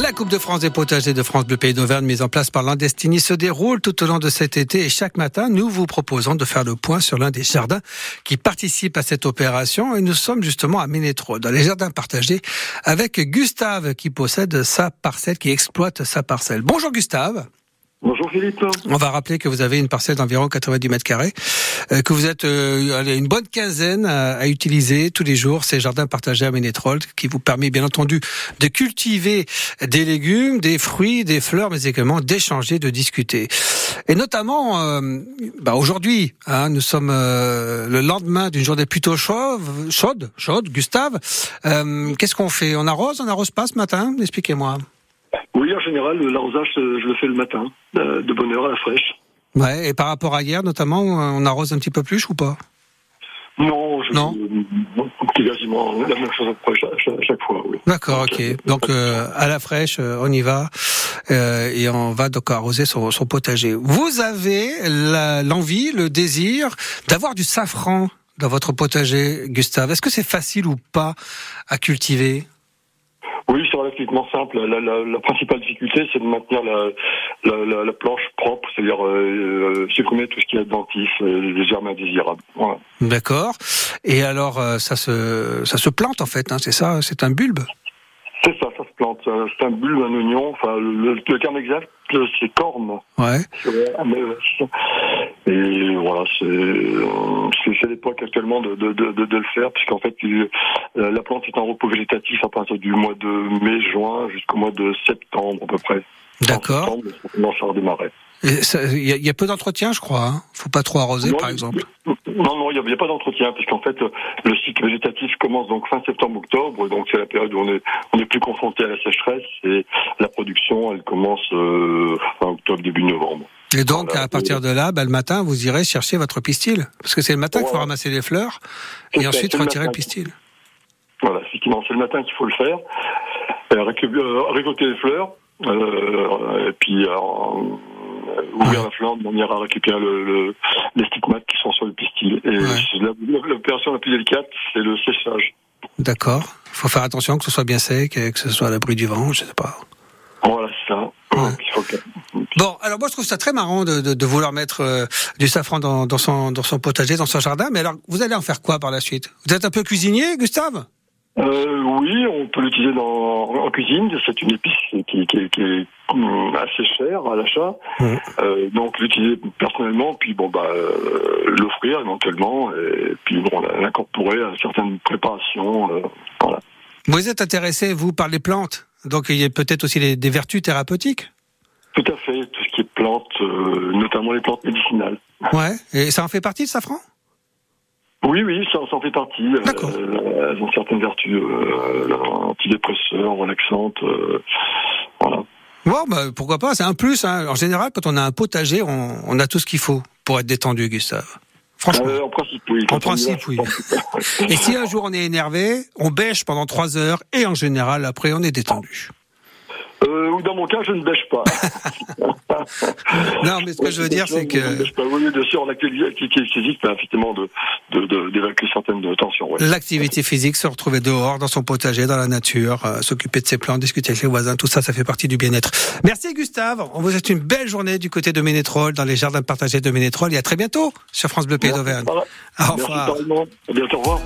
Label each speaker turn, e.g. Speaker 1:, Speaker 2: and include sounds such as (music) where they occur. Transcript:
Speaker 1: La Coupe de France des potagers de France Bleu Pays d'Auvergne mise en place par Landestini se déroule tout au long de cet été et chaque matin nous vous proposons de faire le point sur l'un des jardins qui participent à cette opération et nous sommes justement à Ménétro dans les jardins partagés avec Gustave qui possède sa parcelle, qui exploite sa parcelle. Bonjour Gustave.
Speaker 2: Bonjour Philippe.
Speaker 1: On va rappeler que vous avez une parcelle d'environ 90 mètres carrés, que vous êtes euh, allez, une bonne quinzaine à, à utiliser tous les jours ces jardins partagés à Ménétrol, qui vous permet bien entendu de cultiver des légumes, des fruits, des fleurs, mais également d'échanger, de discuter. Et notamment, euh, bah aujourd'hui, hein, nous sommes euh, le lendemain d'une journée plutôt chaude, chaude, chaude. Gustave, euh, qu'est-ce qu'on fait? On arrose, on arrose pas ce matin? Expliquez-moi.
Speaker 2: Oui, en général, l'arrosage, euh, je le fais le matin, euh, de bonne heure à la fraîche.
Speaker 1: Ouais, et par rapport à hier, notamment, on arrose un petit peu plus ou pas?
Speaker 2: Non, je,
Speaker 1: Non?
Speaker 2: euh, quasiment la même chose après chaque, fois, oui.
Speaker 1: D'accord, ok. Donc euh, à la fraîche, euh, on y va euh, et on va donc arroser son, son potager. Vous avez l'envie, le désir d'avoir du safran dans votre potager, Gustave? Est-ce que c'est facile ou pas à cultiver?
Speaker 2: Oui, c'est relativement simple. La, la- la principale difficulté, c'est de maintenir la, la, la- la planche propre, c'est-à-dire euh, euh, supprimer tout ce qui est dentif, euh, les germes indésirables. Voilà.
Speaker 1: D'accord. Et alors euh, ça se ça se plante en fait, hein, c'est ça, c'est un bulbe?
Speaker 2: C'est ça, ça se plante. C'est un bulbe, un oignon. Enfin, le, le terme exact, c'est corne.
Speaker 1: Ouais.
Speaker 2: Et voilà, c'est euh, l'époque actuellement de, de, de, de le faire, puisqu'en fait, il- euh, la plante est en repos végétatif à partir du mois de mai-juin jusqu'au mois de septembre à peu près.
Speaker 1: D'accord.
Speaker 2: Non, ça redémarrait.
Speaker 1: Il y, a- il y a peu d'entretien, je crois. Hein. Faut pas trop arroser,
Speaker 2: Non,
Speaker 1: par exemple.
Speaker 2: Non, non, il n'y a, il pas d'entretien, puisqu'en fait, le cycle végétatif commence donc fin septembre-octobre, donc c'est la période où on est, on est plus confronté à la sécheresse, et la production, elle commence euh, fin octobre, début novembre.
Speaker 1: Et donc,
Speaker 2: Voilà.
Speaker 1: à partir de là, bah, le matin, vous irez chercher votre pistil. Parce que c'est le matin qu'il faut ramasser les fleurs et
Speaker 2: ça,
Speaker 1: ensuite
Speaker 2: le
Speaker 1: retirer le pistil.
Speaker 2: Voilà, effectivement, c'est le matin qu'il faut le faire. Euh, euh, récolter les fleurs, euh, et puis euh, ouvrir la flamme de manière à récupérer le, le- les stigmates qui sont sur le pistil. Et
Speaker 1: Ouais.
Speaker 2: c'est la- l'opération la plus délicate, c'est le séchage.
Speaker 1: D'accord. Il faut faire attention que ce soit bien sec et que ce soit à l'abri du vent, je sais pas.
Speaker 2: Voilà, c'est ça.
Speaker 1: Ouais.
Speaker 2: Il faut que-
Speaker 1: Bon, alors moi je trouve ça très marrant de, de, de vouloir mettre euh, du safran dans, dans, son, dans son potager, dans son jardin. Mais alors, vous allez en faire quoi par la suite? Vous êtes un peu cuisinier, Gustave?
Speaker 2: Euh, oui, on peut l'utiliser en cuisine. C'est une épice qui, qui- qui est assez chère à l'achat.
Speaker 1: Mhm.
Speaker 2: Euh, donc l'utiliser personnellement, puis bon bah euh, l'offrir éventuellement, et puis bon l'incorporer à certaines préparations. euh, voilà.
Speaker 1: Vous êtes intéressé, vous, par les plantes? Donc il y a peut-être aussi des vertus thérapeutiques?
Speaker 2: Tout à fait, tout ce qui est plantes, euh, notamment les plantes médicinales.
Speaker 1: Ouais. Et ça en fait partie, le safran?
Speaker 2: Oui, oui, ça, ça en fait partie. Euh, elles ont certaines vertus euh, antidépresseurs, relaxantes. euh, voilà.
Speaker 1: Bon, bah, pourquoi pas, c'est un plus. Hein. En général, quand on a un potager, on, on a tout ce qu'il faut pour être détendu, Gustave. Franchement.
Speaker 2: Euh, en principe, oui.
Speaker 1: En principe, oui. (laughs) Et si un jour on est énervé, on bêche pendant trois heures et en général, après, on est détendu.
Speaker 2: Euh, ou dans mon cas, je ne bêche pas. (laughs)
Speaker 1: Non, mais ce que je veux dire, c'est
Speaker 2: Je ne
Speaker 1: que.
Speaker 2: Oui, bien sûr, l'activité physique permet effectivement de, de, de- d'évacuer certaines tensions.
Speaker 1: l'activité physique, se retrouver dehors, dans son potager, dans la nature, euh, s'occuper de ses plantes, discuter avec les voisins, tout ça, ça fait partie du bien-être. Merci Gustave. On vous souhaite une belle journée du côté de Ménétrol, dans les jardins partagés de Ménétrol. Et à très bientôt sur France Bleu Pays
Speaker 2: Merci,
Speaker 1: d'Auvergne. Au
Speaker 2: Merci,
Speaker 1: revoir.
Speaker 2: bientôt, au revoir.